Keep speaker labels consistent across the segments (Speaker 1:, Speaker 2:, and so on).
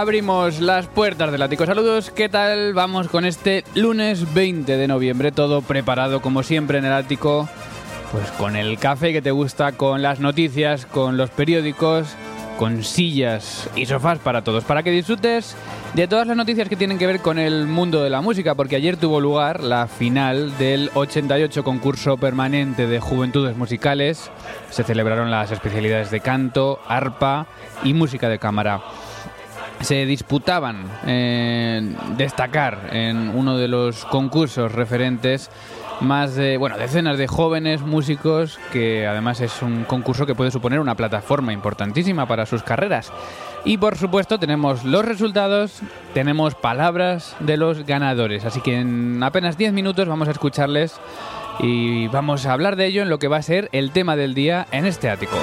Speaker 1: Abrimos las puertas del ático. Saludos, ¿qué tal? Vamos con este lunes 20 de noviembre, todo preparado como siempre en el ático, pues con el café que te gusta, con las noticias, con los periódicos, con sillas y sofás para todos, para que disfrutes de todas las noticias que tienen que ver con el mundo de la música, porque ayer tuvo lugar la final del 88 concurso permanente de juventudes musicales. Se celebraron las especialidades de canto, arpa y música de cámara se disputaban eh, destacar en uno de los concursos referentes más de, bueno, decenas de jóvenes músicos que además es un concurso que puede suponer una plataforma importantísima para sus carreras. Y por supuesto tenemos los resultados, tenemos palabras de los ganadores, así que en apenas 10 minutos vamos a escucharles y vamos a hablar de ello en lo que va a ser el tema del día en este ático.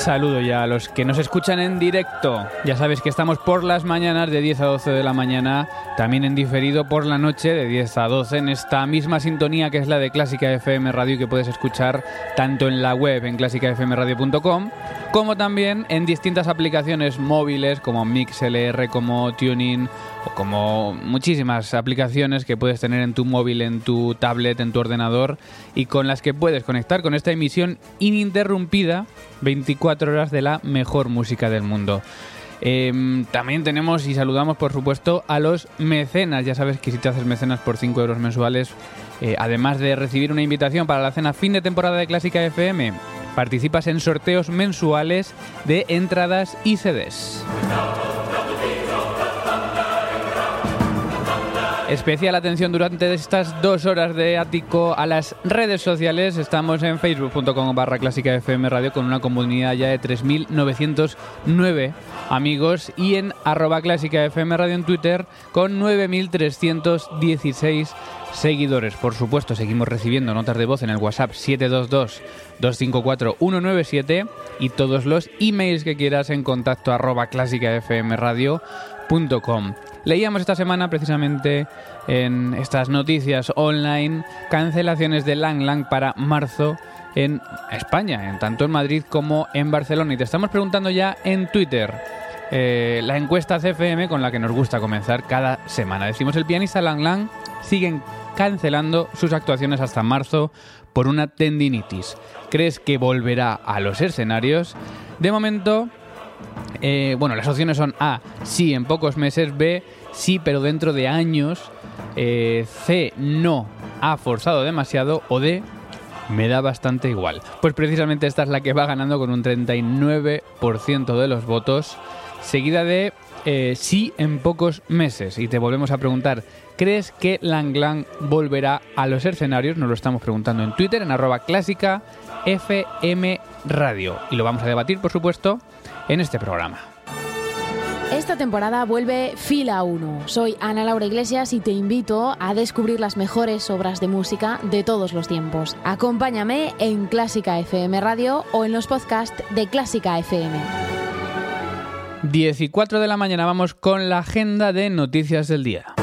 Speaker 1: Saludo ya a los que nos escuchan en directo. Ya sabes que estamos por las mañanas de 10 a 12 de la mañana, también en diferido por la noche de 10 a 12 en esta misma sintonía que es la de Clásica FM Radio que puedes escuchar tanto en la web en clásicafmradio.com como también en distintas aplicaciones móviles como MixLR, como Tuning o como muchísimas aplicaciones que puedes tener en tu móvil, en tu tablet, en tu ordenador y con las que puedes conectar con esta emisión ininterrumpida 24 horas de la mejor música del mundo. Em, también tenemos y saludamos, por supuesto, a los mecenas. Ya sabes que si te haces mecenas por 5 euros mensuales, eh, además de recibir una invitación para la cena fin de temporada de Clásica FM, participas en sorteos mensuales de entradas y CDs. Especial atención durante estas dos horas de ático a las redes sociales. Estamos en facebook.com barra clásica FM Radio con una comunidad ya de 3.909 amigos y en arroba clásica FM Radio en Twitter con 9.316 seguidores. Por supuesto, seguimos recibiendo notas de voz en el WhatsApp 722-254-197 y todos los emails que quieras en contacto arroba clásicafmradio.com. Leíamos esta semana precisamente en estas noticias online cancelaciones de Lang Lang para marzo en España, en tanto en Madrid como en Barcelona. Y te estamos preguntando ya en Twitter eh, la encuesta CFM con la que nos gusta comenzar cada semana. Decimos el pianista Lang Lang siguen cancelando sus actuaciones hasta marzo por una tendinitis. ¿Crees que volverá a los escenarios? De momento, eh, bueno, las opciones son A, sí en pocos meses, B, sí pero dentro de años, eh, C, no, ha forzado demasiado o D, me da bastante igual. Pues precisamente esta es la que va ganando con un 39% de los votos, seguida de eh, sí en pocos meses. Y te volvemos a preguntar, ¿crees que Lang Lang volverá a los escenarios? Nos lo estamos preguntando en Twitter, en arroba clásica FM radio. Y lo vamos a debatir, por supuesto, en este programa.
Speaker 2: Esta temporada vuelve Fila 1. Soy Ana Laura Iglesias y te invito a descubrir las mejores obras de música de todos los tiempos. Acompáñame en Clásica FM Radio o en los podcasts de Clásica FM.
Speaker 1: 10 y 4 de la mañana vamos con la agenda de noticias del día.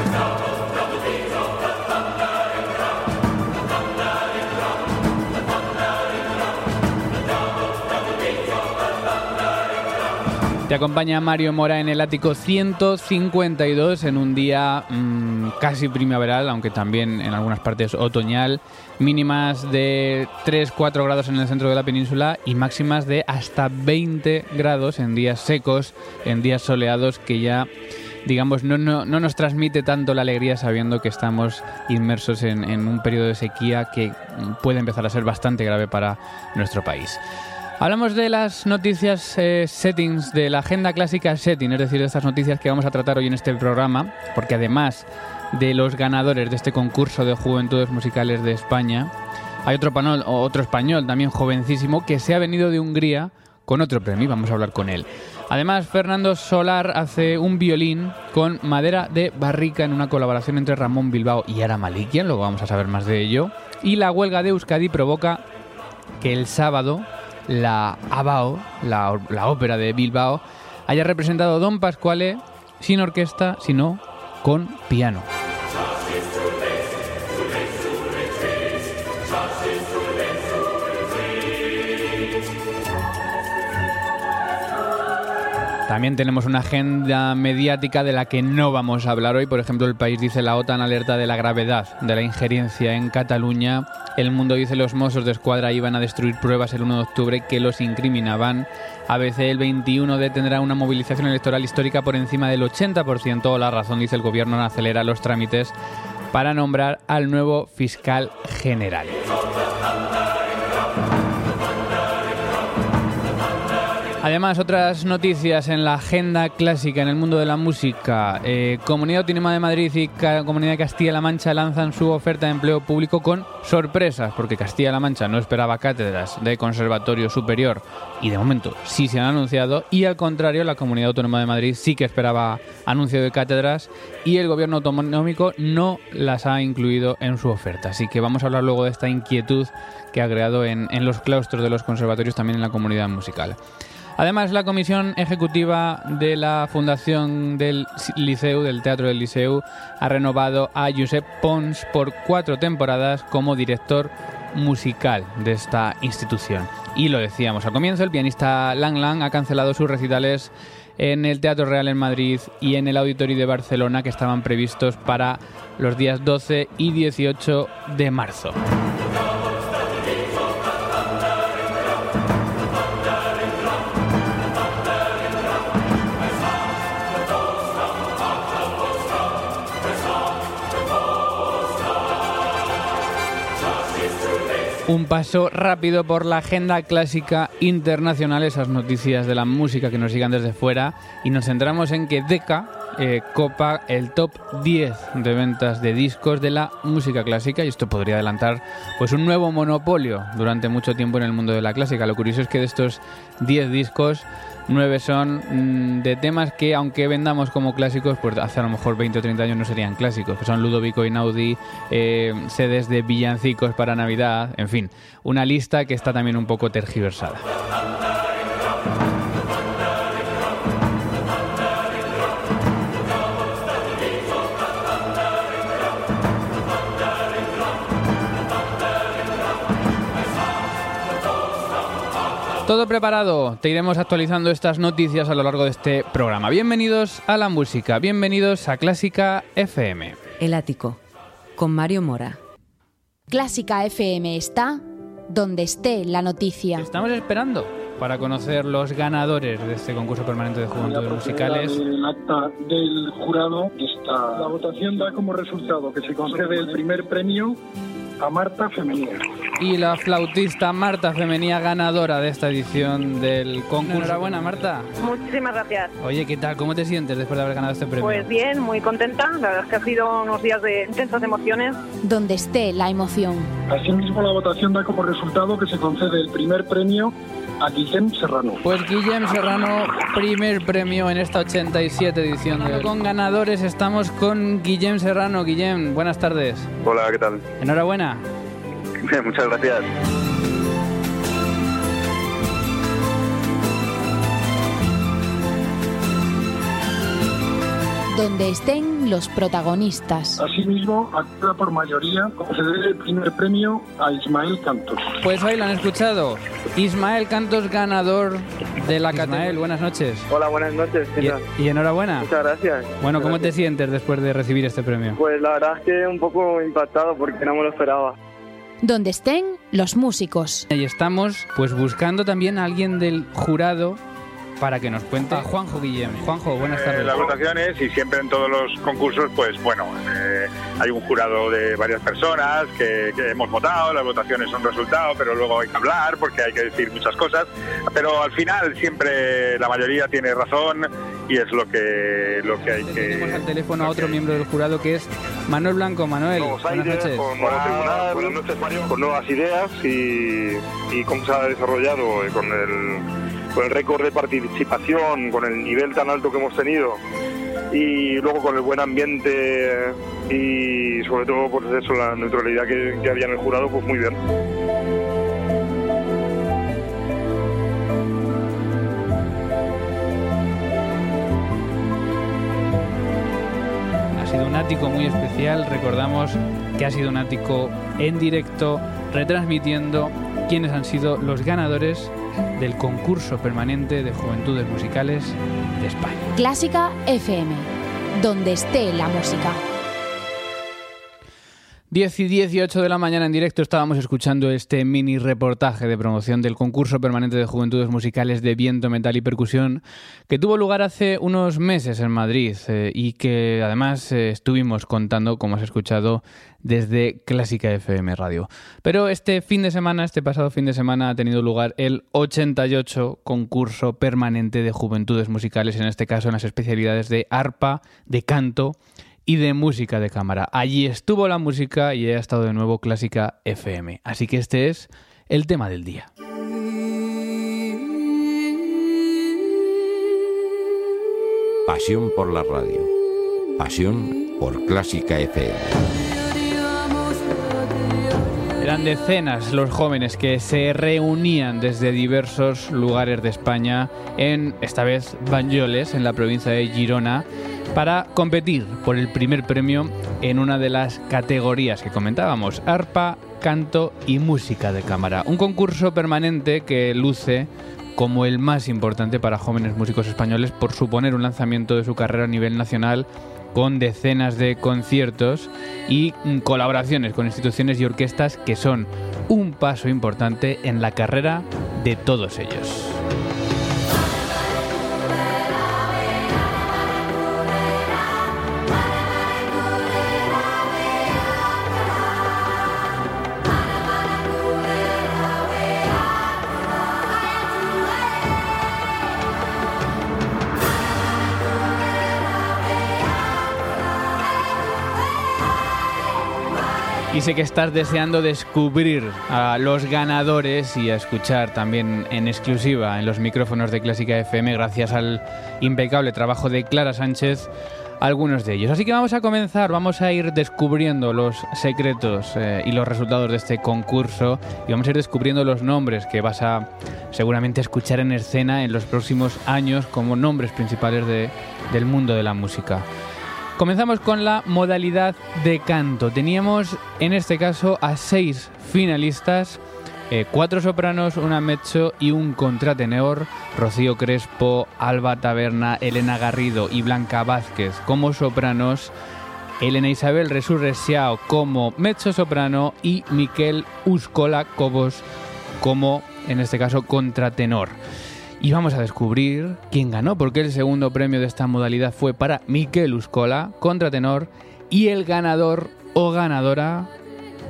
Speaker 1: Te acompaña Mario Mora en el ático 152 en un día mmm, casi primaveral, aunque también en algunas partes otoñal. Mínimas de 3-4 grados en el centro de la península y máximas de hasta 20 grados en días secos, en días soleados que ya digamos, no, no, no, nos transmite tanto la alegría sabiendo que estamos inmersos en, en, un periodo de sequía que puede empezar a ser bastante grave para nuestro país. Hablamos de las noticias eh, settings, de la agenda clásica setting, es decir, de estas noticias que vamos a tratar hoy en este programa, porque además de los ganadores de este concurso de juventudes musicales de España, hay otro, panol, otro español también jovencísimo que se ha venido de Hungría con otro premio, vamos a hablar con él. Además, Fernando Solar hace un violín con madera de barrica en una colaboración entre Ramón Bilbao y Ara Malikian, luego vamos a saber más de ello. Y la huelga de Euskadi provoca que el sábado la ABAO, la, ópera de Bilbao, haya representado Don Pasquale sin orquesta, sino con piano. También tenemos una agenda mediática de la que no vamos a hablar hoy. Por ejemplo, el país dice la OTAN alerta de la gravedad de la injerencia en Cataluña. El mundo dice los mozos de escuadra iban a destruir pruebas el 1 de octubre que los incriminaban. ABC el 21 detendrá una movilización electoral histórica por encima del 80%. La razón dice el gobierno acelera los trámites para nombrar al nuevo fiscal general. Además, otras noticias en la agenda clásica en el mundo de la música. Eh, Comunidad Autónoma de Madrid y Comunidad de Castilla-La Mancha lanzan su oferta de empleo público con sorpresas, porque Castilla-La Mancha no esperaba cátedras de conservatorio superior y de momento sí se han anunciado, y al contrario, la Comunidad Autónoma de Madrid sí que esperaba anuncio de cátedras y el gobierno autonómico no las ha incluido en su oferta. Así que vamos a hablar luego de esta inquietud que ha creado en, en los claustros de los conservatorios también en la comunidad musical. Además, la comisión ejecutiva de la Fundación del Liceu, del Teatro del Liceu, ha renovado a Josep Pons por cuatro temporadas como director musical de esta institución. Y lo decíamos al comienzo, el pianista Lang Lang ha cancelado sus recitales en el Teatro Real en Madrid y en el Auditorio de Barcelona que estaban previstos para los días 12 y 18 de marzo. Un paso rápido por la agenda clásica internacional, esas noticias de la música que nos sigan desde fuera, y nos centramos en que Decca eh, copa el top 10 de ventas de discos de la música clásica y esto podría adelantar pues un nuevo monopolio durante mucho tiempo en el mundo de la clásica. Lo curioso es que de estos 10 discos Nueve son mmm, de temas que, aunque vendamos como clásicos, pues hace a lo mejor 20 o 30 años no serían clásicos, son Ludovico Einaudi, eh, sedes de villancicos para Navidad, en fin, una lista que está también un poco tergiversada. Todo preparado, te iremos actualizando estas noticias a lo largo de este programa. Bienvenidos a la música, bienvenidos a Clásica FM.
Speaker 3: El ático, con Mario Mora.
Speaker 2: Clásica FM está donde esté la noticia.
Speaker 1: Estamos esperando para conocer los ganadores de este concurso permanente de juventudes musicales.
Speaker 4: El acta del jurado está. La votación da como resultado que se concede el primer premio a Marta Femenía.
Speaker 1: Y la flautista Marta Femenía ganadora de esta edición del concurso. Enhorabuena, Marta.
Speaker 5: Muchísimas gracias.
Speaker 1: Oye, ¿qué tal? ¿Cómo te sientes después de haber ganado este premio?
Speaker 5: Pues bien, muy contenta. La verdad es que ha sido unos días de intensas emociones.
Speaker 2: Donde esté la emoción.
Speaker 4: Asimismo, la votación da como resultado que se concede el primer premio a Guillem Serrano.
Speaker 1: Pues Guillem Serrano, primer premio en esta 87 edición de Con ganadores estamos con Guillem Serrano. Guillem, buenas tardes.
Speaker 6: Hola, ¿qué tal?
Speaker 1: Enhorabuena.
Speaker 6: Muchas gracias.
Speaker 2: Donde estén los protagonistas.
Speaker 4: Asimismo, actúa por mayoría conceder el primer premio a Ismael Cantos.
Speaker 1: Pues hoy lo han escuchado. Ismael Cantos, ganador de la Ismael, buenas noches.
Speaker 6: Hola, buenas noches. ¿qué tal?
Speaker 1: Y, y enhorabuena.
Speaker 6: Muchas gracias.
Speaker 1: Bueno, ¿cómo
Speaker 6: Gracias.
Speaker 1: te sientes después de recibir este premio?
Speaker 6: Pues la verdad es que un poco impactado porque no me lo esperaba.
Speaker 2: Donde estén los músicos.
Speaker 1: Y estamos pues buscando también a alguien del jurado para que nos cuente. A Juanjo Guillem. Juanjo, buenas
Speaker 7: Eh,
Speaker 1: tardes.
Speaker 7: las votaciones y siempre en todos los concursos, pues bueno, eh, hay un jurado de varias personas que, que hemos votado, las votaciones son resultado, pero luego hay que hablar porque hay que decir muchas cosas, pero al final siempre la mayoría tiene razón y es lo que lo que hay que...
Speaker 1: Tenemos al teléfono a otro miembro del jurado que es Manuel Blanco. Manuel,
Speaker 6: Nuevos
Speaker 1: buenas
Speaker 6: aires,
Speaker 1: noches.
Speaker 6: con nuevo tribunal,
Speaker 7: buenas noches, Mario.
Speaker 6: con nuevas ideas y, y cómo se ha desarrollado eh, con el, con el récord de participación, con el nivel tan alto que hemos tenido y luego con el buen ambiente y sobre todo pues eso, la neutralidad que, que había en el jurado, pues muy bien.
Speaker 1: Ha sido un ático muy especial. Recordamos que ha sido un ático en directo, retransmitiendo quiénes han sido los ganadores del concurso permanente de juventudes musicales de España.
Speaker 2: Clásica FM. Donde esté la música.
Speaker 1: 10 y 18 de la mañana en directo estábamos escuchando este mini reportaje de promoción del concurso permanente de juventudes musicales de viento, metal y percusión que tuvo lugar hace unos meses en Madrid eh, y que además eh, estuvimos contando, como has escuchado, desde Clásica FM Radio. Pero este fin de semana, este pasado fin de semana, ha tenido lugar el 88 concurso permanente de juventudes musicales, en este caso en las especialidades de arpa, de canto y de música de cámara. Allí estuvo la música y ha estado de nuevo Clásica FM. Así que este es el tema del día.
Speaker 8: Pasión por la radio. Pasión por Clásica FM.
Speaker 1: Eran decenas los jóvenes que se reunían desde diversos lugares de España en, esta vez, Banyoles, en la provincia de Girona, para competir por el primer premio en una de las categorías que comentábamos, arpa, canto y música de cámara. Un concurso permanente que luce como el más importante para jóvenes músicos españoles por suponer un lanzamiento de su carrera a nivel nacional con decenas de conciertos y mm, colaboraciones con instituciones y orquestas que son un paso importante en la carrera de todos ellos. Y sé que estás deseando descubrir a los ganadores y a escuchar también en exclusiva en los micrófonos de Clásica FM, gracias al impecable trabajo de Clara Sánchez, algunos de ellos. Así que vamos a comenzar, vamos a ir descubriendo los secretos eh, y los resultados de este concurso y vamos a ir descubriendo los nombres que vas a seguramente escuchar en escena en los próximos años como nombres principales de- del mundo de la música. Comenzamos con la modalidad de canto. Teníamos en este caso a seis finalistas, eh, cuatro sopranos, una mezzo y un contratenor, Rocío Crespo, Alba Taberna, Elena Garrido y Blanca Vázquez como sopranos, Elena Isabel Resurresiao como mezzo soprano y Miquel Uscola Cobos como, en este caso, contratenor. Y vamos a descubrir quién ganó, porque el segundo premio de esta modalidad fue para Miquel Uscola, contratenor, y el ganador o ganadora,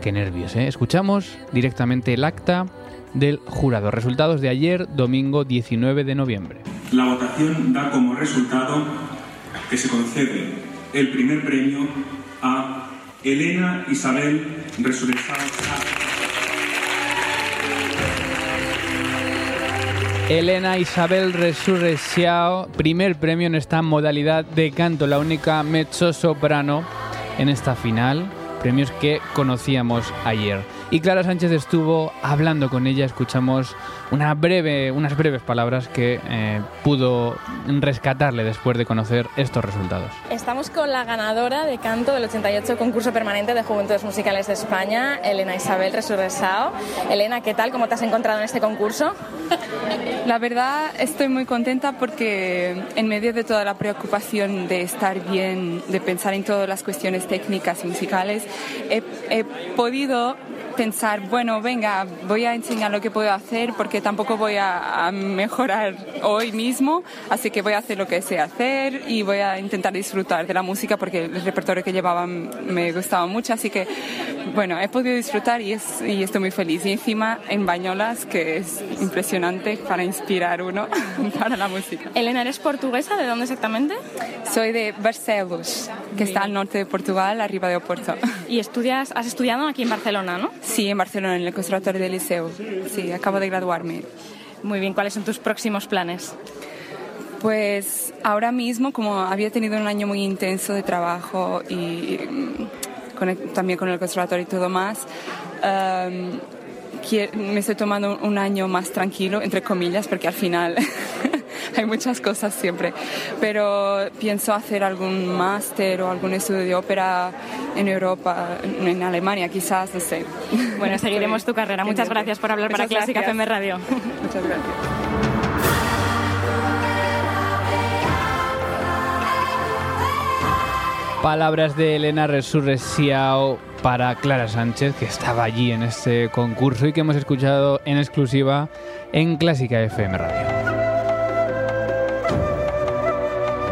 Speaker 1: qué nervios, ¿eh? Escuchamos directamente el acta del jurado. Resultados de ayer, domingo 19 de noviembre.
Speaker 9: La votación da como resultado que se concede el primer premio a Elena Isabel Resurrexado.
Speaker 1: Elena Isabel Resurrexiao, primer premio en esta modalidad de canto, la única mezzo soprano en esta final, premios que conocíamos ayer. Y Clara Sánchez estuvo hablando con ella, escuchamos una breve, unas breves palabras que eh, pudo rescatarle después de conocer estos resultados.
Speaker 10: Estamos con la ganadora de canto del 88 concurso permanente de Juventudes Musicales de España, Elena Isabel Resurresao. Elena, ¿qué tal? ¿Cómo te has encontrado en este concurso?
Speaker 11: La verdad estoy muy contenta porque en medio de toda la preocupación de estar bien, de pensar en todas las cuestiones técnicas y musicales, he, he podido pensar, bueno, venga, voy a enseñar lo que puedo hacer porque tampoco voy a, a, mejorar hoy mismo, así que voy a hacer lo que sé hacer y voy a intentar disfrutar de la música porque el repertorio que llevaba me gustaba mucho, así que, bueno, he podido disfrutar y, es, y estoy muy feliz. Y encima en Bañolas, que es impresionante para inspirar uno para la música.
Speaker 10: Elena, ¿eres portuguesa? ¿De dónde exactamente?
Speaker 11: Soy de Barcelos, que está al norte de Portugal, arriba de Oporto.
Speaker 10: ¿Y estudias, has estudiado aquí en Barcelona, no?
Speaker 11: Sí, en Barcelona, en el Conservatorio del Liceo. Sí, acabo de graduarme.
Speaker 10: Muy bien, ¿cuáles son tus próximos planes?
Speaker 11: Pues ahora mismo, como había tenido un año muy intenso de trabajo y con el, también con el conservatorio y todo más, um, me estoy tomando un año más tranquilo, entre comillas, porque al final hay muchas cosas siempre. Pero pienso hacer algún máster o algún estudio de ópera en Europa, en Alemania quizás, no sé.
Speaker 10: Bueno, seguiremos tu carrera. Muchas gracias por hablar
Speaker 11: Muchas
Speaker 10: para Clásica. FM Radio.
Speaker 11: Muchas gracias.
Speaker 1: Palabras de Elena Resurrexiao para Clara Sánchez, que estaba allí en este concurso y que hemos escuchado en exclusiva en Clásica FM Radio.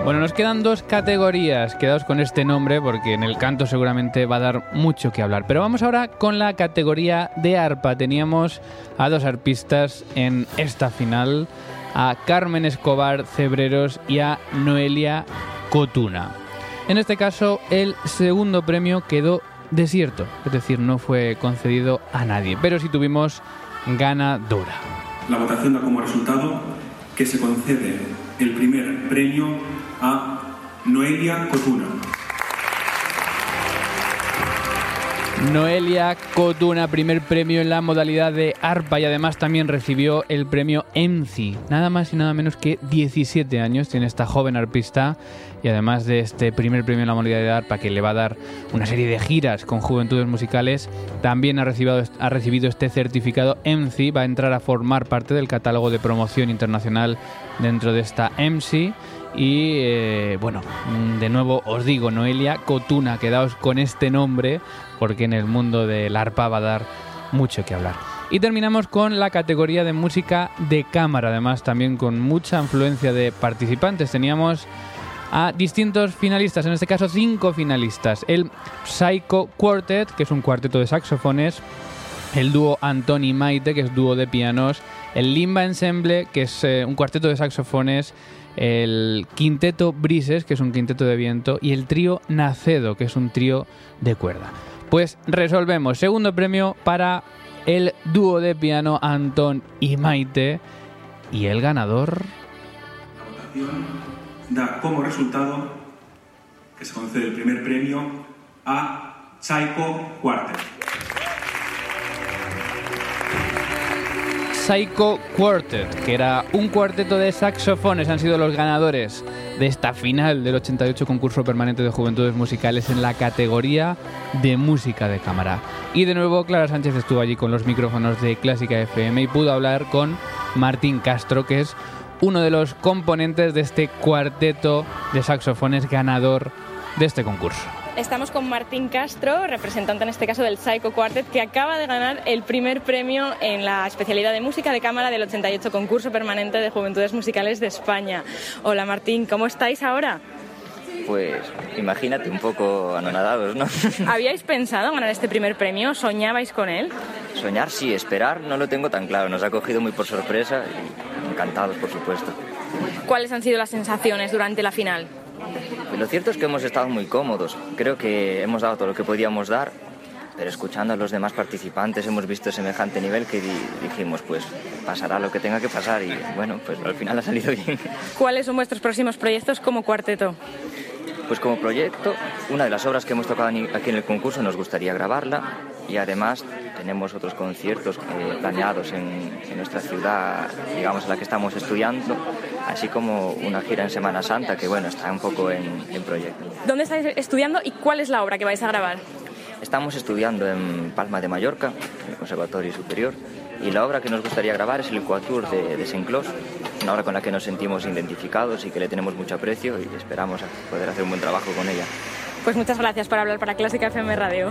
Speaker 1: Bueno, nos quedan dos categorías, quedaos con este nombre porque en el canto seguramente va a dar mucho que hablar. Pero vamos ahora con la categoría de arpa. Teníamos a dos arpistas en esta final, a Carmen Escobar Cebreros y a Noelia Cotuna. En este caso, el segundo premio quedó desierto, es decir, no fue concedido a nadie, pero sí tuvimos ganadora.
Speaker 9: La votación da como resultado que se concede el primer premio a Noelia Cotuna.
Speaker 1: Noelia Cotuna, primer premio en la modalidad de arpa y además también recibió el premio EMCI. Nada más y nada menos que 17 años tiene esta joven arpista y además de este primer premio en la modalidad de arpa que le va a dar una serie de giras con juventudes musicales, también ha recibido, ha recibido este certificado EMCI, va a entrar a formar parte del catálogo de promoción internacional dentro de esta EMCI. Y eh, bueno, de nuevo os digo, Noelia Cotuna, quedaos con este nombre porque en el mundo del arpa va a dar mucho que hablar. Y terminamos con la categoría de música de cámara, además también con mucha influencia de participantes. Teníamos a distintos finalistas, en este caso cinco finalistas. El Psycho Quartet, que es un cuarteto de saxofones, el dúo Antoni Maite, que es dúo de pianos, el Limba Ensemble, que es eh, un cuarteto de saxofones, el quinteto Brises, que es un quinteto de viento, y el trío Nacedo, que es un trío de cuerda. Pues resolvemos. Segundo premio para el dúo de piano Antón y Maite. Y el ganador.
Speaker 9: Da como resultado que se concede el primer premio a Psycho Quartet.
Speaker 1: Psycho Quartet, que era un cuarteto de saxofones, han sido los ganadores de esta final del 88 concurso permanente de juventudes musicales en la categoría de música de cámara. Y de nuevo Clara Sánchez estuvo allí con los micrófonos de Clásica FM y pudo hablar con Martín Castro, que es uno de los componentes de este cuarteto de saxofones ganador de este concurso.
Speaker 10: Estamos con Martín Castro, representante en este caso del Psycho Quartet, que acaba de ganar el primer premio en la especialidad de música de cámara del 88 concurso permanente de Juventudes Musicales de España. Hola Martín, ¿cómo estáis ahora?
Speaker 12: Pues imagínate, un poco anonadados, ¿no?
Speaker 10: ¿Habíais pensado ganar este primer premio? ¿Soñabais con él?
Speaker 12: Soñar sí, esperar no lo tengo tan claro. Nos ha cogido muy por sorpresa y encantados, por supuesto.
Speaker 10: ¿Cuáles han sido las sensaciones durante la final?
Speaker 12: Pues lo cierto es que hemos estado muy cómodos. Creo que hemos dado todo lo que podíamos dar pero escuchando a los demás participantes hemos visto semejante nivel que dijimos, pues pasará lo que tenga que pasar y bueno, pues al final ha salido bien.
Speaker 10: ¿Cuáles son vuestros próximos proyectos como cuarteto?
Speaker 12: Pues como proyecto, una de las obras que hemos tocado aquí en el concurso nos gustaría grabarla y además tenemos otros conciertos eh, planeados en, nuestra ciudad, digamos, en la que estamos estudiando, así como una gira en Semana Santa que, bueno, está un poco en, en proyecto.
Speaker 10: ¿Dónde estáis estudiando y cuál es la obra que vais a grabar?
Speaker 12: Estamos estudiando en Palma de Mallorca, en el Conservatorio Superior, y la obra que nos gustaría grabar es el Equatur de, de Saint-Cloud, una obra con la que nos sentimos identificados y que le tenemos mucho aprecio y esperamos poder hacer un buen trabajo con ella.
Speaker 10: Pues muchas gracias por hablar para Clásica FM Radio.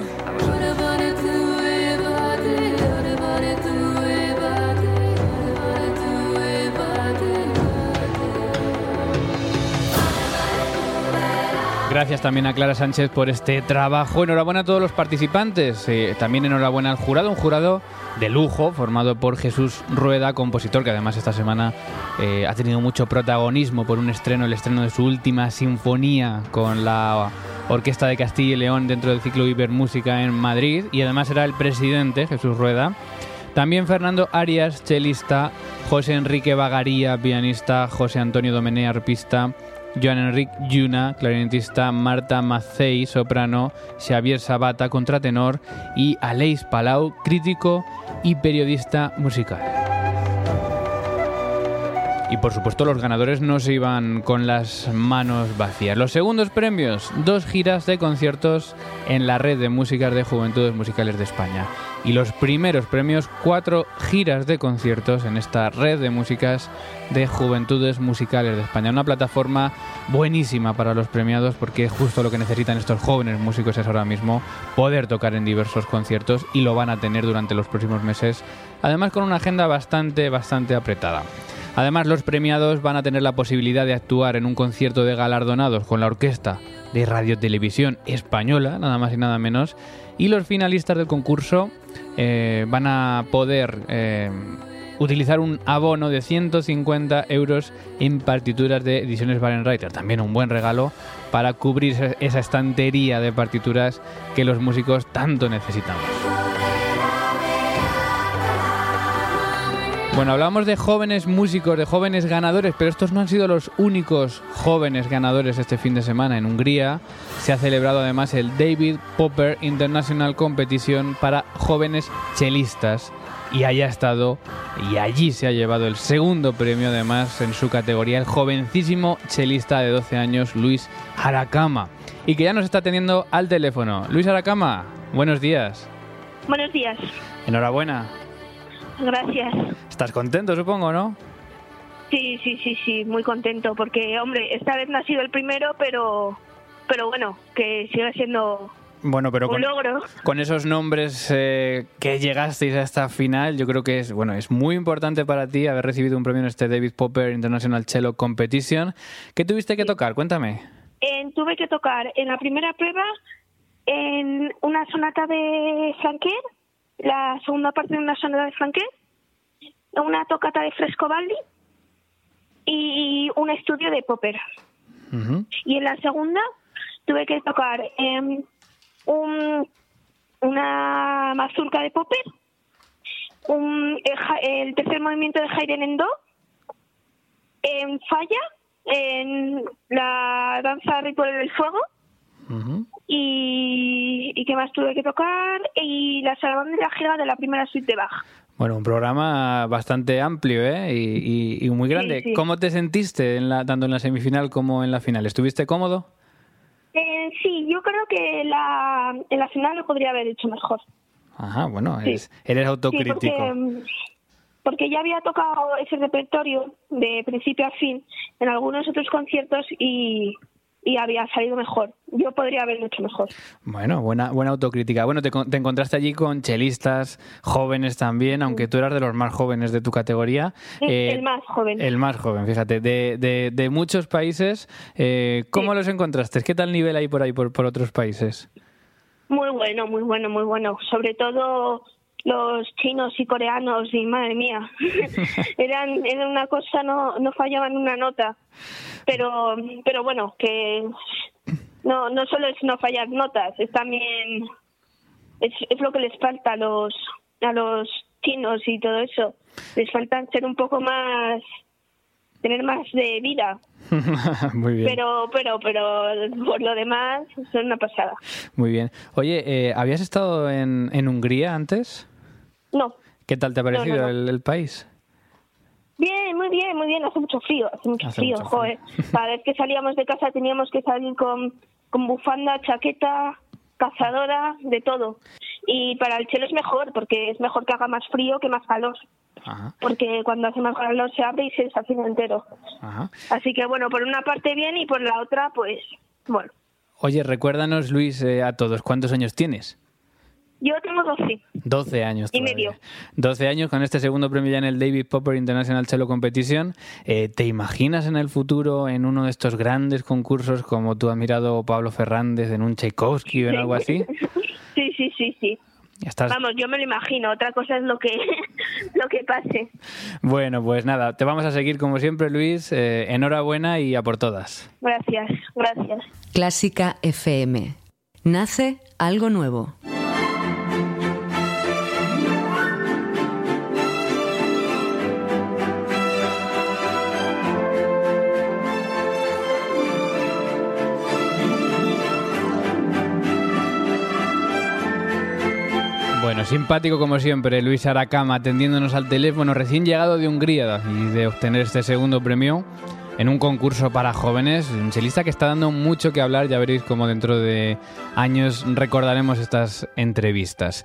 Speaker 1: Gracias también a Clara Sánchez por este trabajo. Enhorabuena a todos los participantes. Eh, también enhorabuena al jurado, un jurado de lujo formado por Jesús Rueda, compositor que además esta semana eh, ha tenido mucho protagonismo por un estreno, el estreno de su última sinfonía con la Orquesta de Castilla y León dentro del ciclo Ibermúsica en Madrid y además era el presidente, Jesús Rueda. También Fernando Arias, chelista, José Enrique Bagaría, pianista, José Antonio Domenea, arpista, Joan Enrique Yuna, clarinetista, Marta Macei, soprano, Xavier Sabata, contratenor y Aleix Palau, crítico y periodista musical. Y por supuesto los ganadores no se iban con las manos vacías. Los segundos premios, dos giras de conciertos en la red de músicas de Juventudes Musicales de España. Y los primeros premios, cuatro giras de conciertos en esta red de músicas de Juventudes Musicales de España. Una plataforma buenísima para los premiados porque justo lo que necesitan estos jóvenes músicos es ahora mismo poder tocar en diversos conciertos y lo van a tener durante los próximos meses. Además con una agenda bastante, bastante apretada. Además, los premiados van a tener la posibilidad de actuar en un concierto de galardonados con la Orquesta de Radio Televisión Española, nada más y nada menos. Y los finalistas del concurso eh, van a poder eh, utilizar un abono de 150 euros en partituras de ediciones Barenreiter. También un buen regalo para cubrir esa estantería de partituras que los músicos tanto necesitamos. Bueno, hablamos de jóvenes músicos, de jóvenes ganadores, pero estos no han sido los únicos jóvenes ganadores este fin de semana. En Hungría se ha celebrado además el David Popper International Competition para jóvenes chelistas y allá ha estado y allí se ha llevado el segundo premio además en su categoría el jovencísimo chelista de 12 años Luis Aracama y que ya nos está teniendo al teléfono. Luis Aracama, buenos días.
Speaker 13: Buenos días.
Speaker 1: Enhorabuena.
Speaker 13: Gracias.
Speaker 1: ¿Estás contento, supongo, no?
Speaker 13: Sí, sí, sí, sí, muy contento porque, hombre, esta vez no ha sido el primero, pero, pero bueno, que sigue siendo
Speaker 1: bueno, pero
Speaker 13: un
Speaker 1: con,
Speaker 13: logro.
Speaker 1: con esos nombres eh, que llegasteis a esta final, yo creo que es bueno es muy importante para ti haber recibido un premio en este David Popper International Cello Competition. ¿Qué tuviste que tocar? Cuéntame.
Speaker 13: Eh, tuve que tocar en la primera prueba en una sonata de Franquet, la segunda parte de una sonata de Franquet, una tocata de Frescobaldi y un estudio de Popper. Y en la segunda tuve que tocar em, un, una mazurca de Popper, un, el, tercer movimiento de Haydn en Do, en Falla, en la danza ritual del fuego, y, y qué más tuve que tocar, y la salamandra giga de la primera suite de Bach.
Speaker 1: Bueno, un programa bastante amplio ¿eh? y, y- y muy grande.
Speaker 13: Sí, sí.
Speaker 1: ¿Cómo te sentiste en la, tanto en la semifinal como en la final? ¿Estuviste cómodo?
Speaker 13: Eh, sí, yo creo que la, en la final lo podría haber hecho mejor.
Speaker 1: Ajá, bueno,
Speaker 13: Sí.
Speaker 1: eres, autocrítico.
Speaker 13: porque, mm, porque ya había tocado ese repertorio de principio a fin en algunos otros conciertos y, y había salido mejor. Yo podría haberlo hecho mejor.
Speaker 1: Bueno, buena, buena autocrítica. Bueno, te, te encontraste allí con chelistas jóvenes también, aunque tú eras de los más jóvenes de tu categoría.
Speaker 13: El-
Speaker 1: Eh,
Speaker 13: el más joven.
Speaker 1: El más joven, fíjate, de, de, de muchos países. Eh, ¿Cómo los encontraste? ¿Qué tal nivel hay por ahí, por, por otros países?
Speaker 13: Muy bueno, muy bueno, muy bueno. Sobre todo los chinos y coreanos, y madre mía, eran, eran una cosa, no, no fallaban una nota. Pero, pero bueno, que no, no solo es no fallar notas, es también es, es lo que les falta a los a los chinos y todo eso. Les falta ser un poco más tener más de vida.
Speaker 1: Muy bien.
Speaker 13: Pero, pero, pero por lo demás son una pasada.
Speaker 1: Muy bien. Oye, eh, ¿habías estado en, en Hungría antes?
Speaker 13: No.
Speaker 1: ¿Qué tal te ha
Speaker 13: No, no,
Speaker 1: parecido
Speaker 13: no.
Speaker 1: El, el país?
Speaker 13: Bien, muy bien, muy bien. Hace mucho frío, hace mucho
Speaker 1: Hace
Speaker 13: frío,
Speaker 1: mucho
Speaker 13: joder. Cada vez que salíamos de casa teníamos que salir con, con bufanda, chaqueta, cazadora, de todo. Y para el chelo es mejor, porque es mejor que haga más frío que más calor. Porque cuando hace más calor se abre y se desafina entero.
Speaker 1: Ajá.
Speaker 13: Así que bueno, por una parte bien y por la otra, pues, bueno.
Speaker 1: Oye, recuérdanos, Luis, eh, a todos, ¿cuántos años tienes?
Speaker 13: Yo tengo 12
Speaker 1: 12 años.
Speaker 13: y medio.
Speaker 1: 12 años con este segundo premio ya en el David Popper International Cello Competition. Eh, ¿Te imaginas en el futuro en uno de estos grandes concursos como tú has mirado Pablo Fernández en un Tchaikovsky o en algo así?
Speaker 13: Sí, sí, sí, sí.
Speaker 1: Estás-
Speaker 13: Vamos, yo me lo imagino. Otra cosa es lo que, lo que pase.
Speaker 1: Bueno, pues nada, te vamos a seguir como siempre, Luis. Eh, enhorabuena y a por todas.
Speaker 13: Gracias, gracias.
Speaker 3: Clásica FM. Nace algo nuevo.
Speaker 1: Simpático como siempre, Luis Aracama atendiéndonos al teléfono, recién llegado de Hungría y de obtener este segundo premio en un concurso para jóvenes. Un chelista que está dando mucho que hablar, ya veréis cómo dentro de años recordaremos estas entrevistas.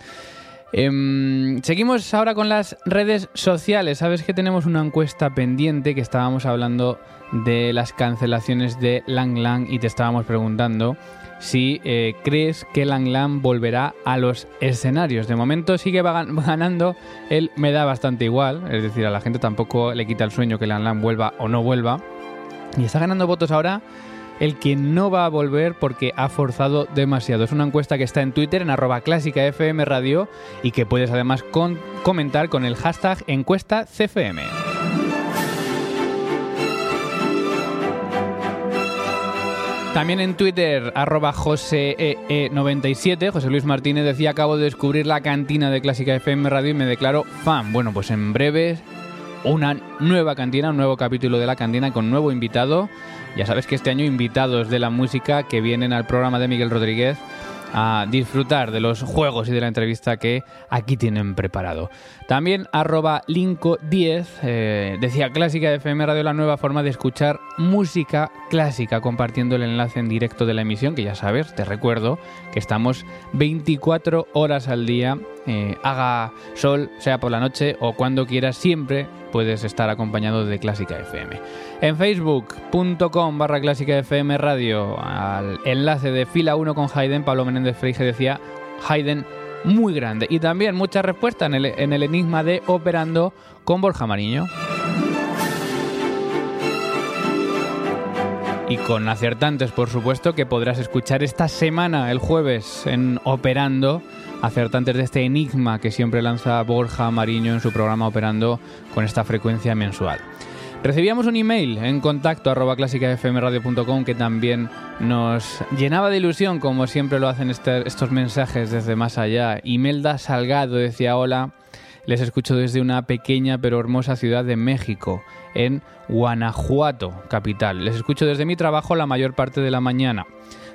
Speaker 1: Em, seguimos ahora con las redes sociales. Sabes que tenemos una encuesta pendiente que estábamos hablando de las cancelaciones de Lang Lang y te estábamos preguntando si eh, crees que Lang Lang volverá a los escenarios. De momento sigue ganando, él me da bastante igual, es decir, a la gente tampoco le quita el sueño que Lang Lang vuelva o no vuelva. Y está ganando votos ahora el que no va a volver porque ha forzado demasiado. Es una encuesta que está en Twitter, en arroba clásica FM Radio, y que puedes además comentar con el hashtag encuesta CFM. También en Twitter, arroba JoseEE97, José Luis Martínez decía, acabo de descubrir la cantina de Clásica FM Radio y me declaro fan. Bueno, pues en breve una nueva cantina, un nuevo capítulo de la cantina con nuevo invitado. Ya sabes que este año invitados de la música que vienen al programa de Miguel Rodríguez a disfrutar de los juegos y de la entrevista que aquí tienen preparado. También arroba Linko10 eh, decía Clásica FM Radio la nueva forma de escuchar música clásica compartiendo el enlace en directo de la emisión que ya sabes, te recuerdo que estamos 24 horas al día, eh, haga sol, sea por la noche o cuando quieras, siempre puedes estar acompañado de Clásica FM. En facebook.com barra Clásica FM Radio, al enlace de fila 1 con Hayden, Pablo Menéndez Freige decía Hayden muy grande. Y también mucha respuesta en el, en el enigma de Operando con Borja Mariño. Y con acertantes, por supuesto, que podrás escuchar esta semana, el jueves, en Operando. Acertantes de este enigma que siempre lanza Borja Mariño en su programa Operando con esta frecuencia mensual. Recibíamos un email en contacto arroba clásicafmradio.com que también nos llenaba de ilusión, como siempre lo hacen este- estos mensajes desde más allá. Imelda Salgado decía hola, les escucho desde una pequeña pero hermosa ciudad de México, en Guanajuato, capital. Les escucho desde mi trabajo la mayor parte de la mañana.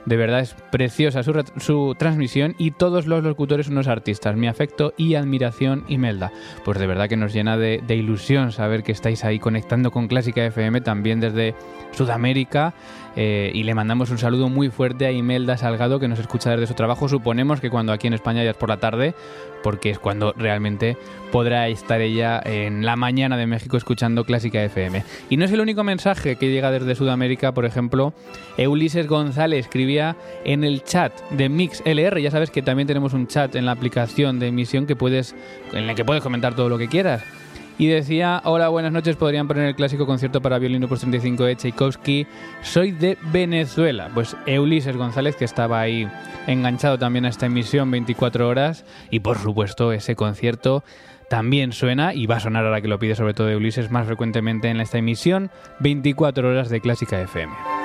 Speaker 1: De verdad es preciosa su, transmisión y todos los locutores unos artistas. Mi afecto y admiración, Imelda. Pues de verdad que nos llena de, de ilusión saber que estáis ahí conectando con Clásica FM también desde Sudamérica. Eh, y le mandamos un saludo muy fuerte a Imelda Salgado que nos escucha desde su trabajo. Suponemos que cuando aquí en España ya es por la tarde, porque es cuando realmente podrá estar ella en la mañana de México escuchando Clásica FM. Y no es el único mensaje que llega desde Sudamérica, por ejemplo, Ulises González escribía en el chat de MixLR, ya sabes que también tenemos un chat en la aplicación de emisión que puedes en el que puedes comentar todo lo que quieras. Y decía, hola, buenas noches, podrían poner el clásico concierto para violín opus 35 de Tchaikovsky. Soy de Venezuela. Pues Ulises González, que estaba ahí enganchado también a esta emisión 24 horas. Y por supuesto, ese concierto también suena y va a sonar ahora que lo pide sobre todo Ulises más frecuentemente en esta emisión 24 horas de Clásica FM.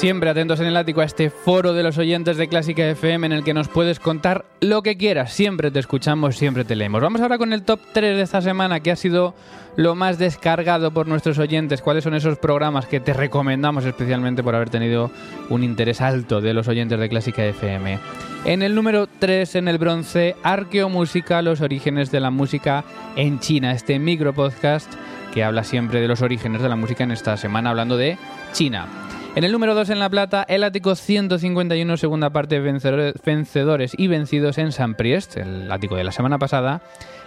Speaker 1: Siempre atentos en el ático a este foro de los oyentes de Clásica FM en el que nos puedes contar lo que quieras. Siempre te escuchamos, siempre te leemos. Vamos ahora con el top 3 de esta semana que ha sido lo más descargado por nuestros oyentes. ¿Cuáles son esos programas que te recomendamos especialmente por haber tenido un interés alto de los oyentes de Clásica FM? En el número 3, en el bronce, Arqueomúsica, los orígenes de la música en China. Este micro podcast que habla siempre de los orígenes de la música en esta semana hablando de China. En el número 2 en La Plata, el ático 151, segunda parte, vencedores y vencidos en San Priest, el ático de la semana pasada.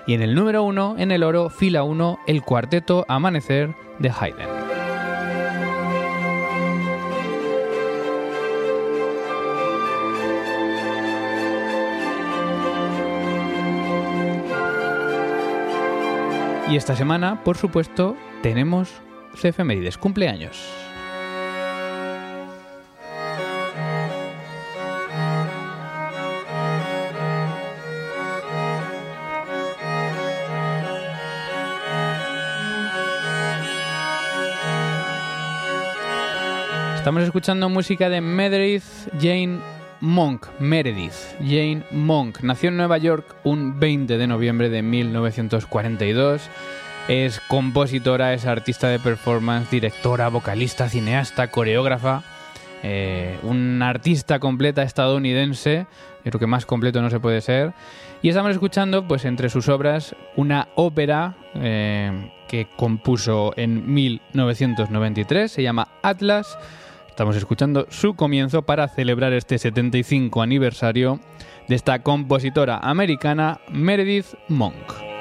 Speaker 1: Y en el número 1, en el oro, fila 1, el cuarteto Amanecer de Haydn. Y esta semana, por supuesto, tenemos efemérides, cumpleaños. Estamos escuchando música de Meredith Jane Monk. Meredith Jane Monk nació en Nueva York un 20 de noviembre de 1942. Es compositora, es artista de performance, directora, vocalista, cineasta, coreógrafa. Eh, una artista completa estadounidense, creo que más completo no se puede ser. Y estamos escuchando, pues entre sus obras, una ópera eh, que compuso en 1993, se llama Atlas Estamos escuchando su comienzo para celebrar este 75 aniversario de esta compositora americana Meredith Monk.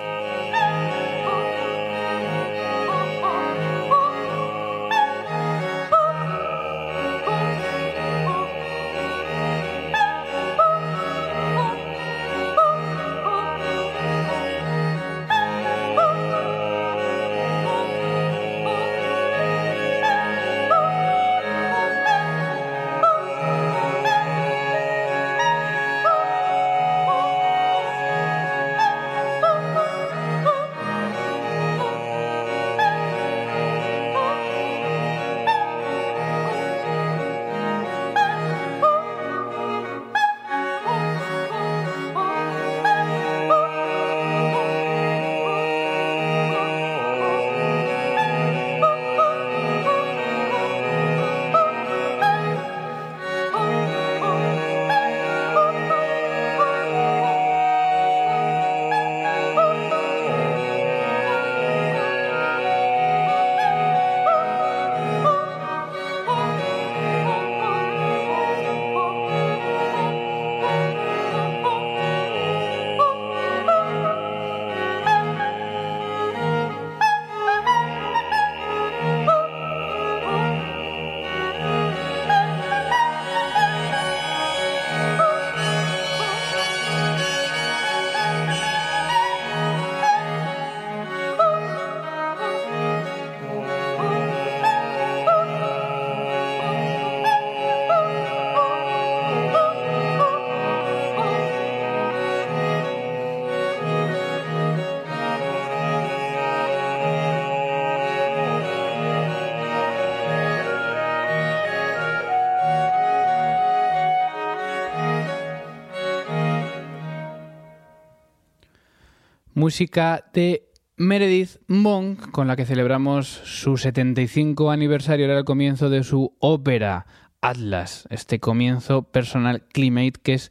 Speaker 1: Música de Meredith Monk, con la que celebramos su 75 aniversario, era el comienzo de su ópera Atlas, este comienzo personal Climate, que es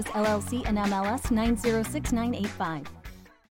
Speaker 14: Services LLC and MLS 906985.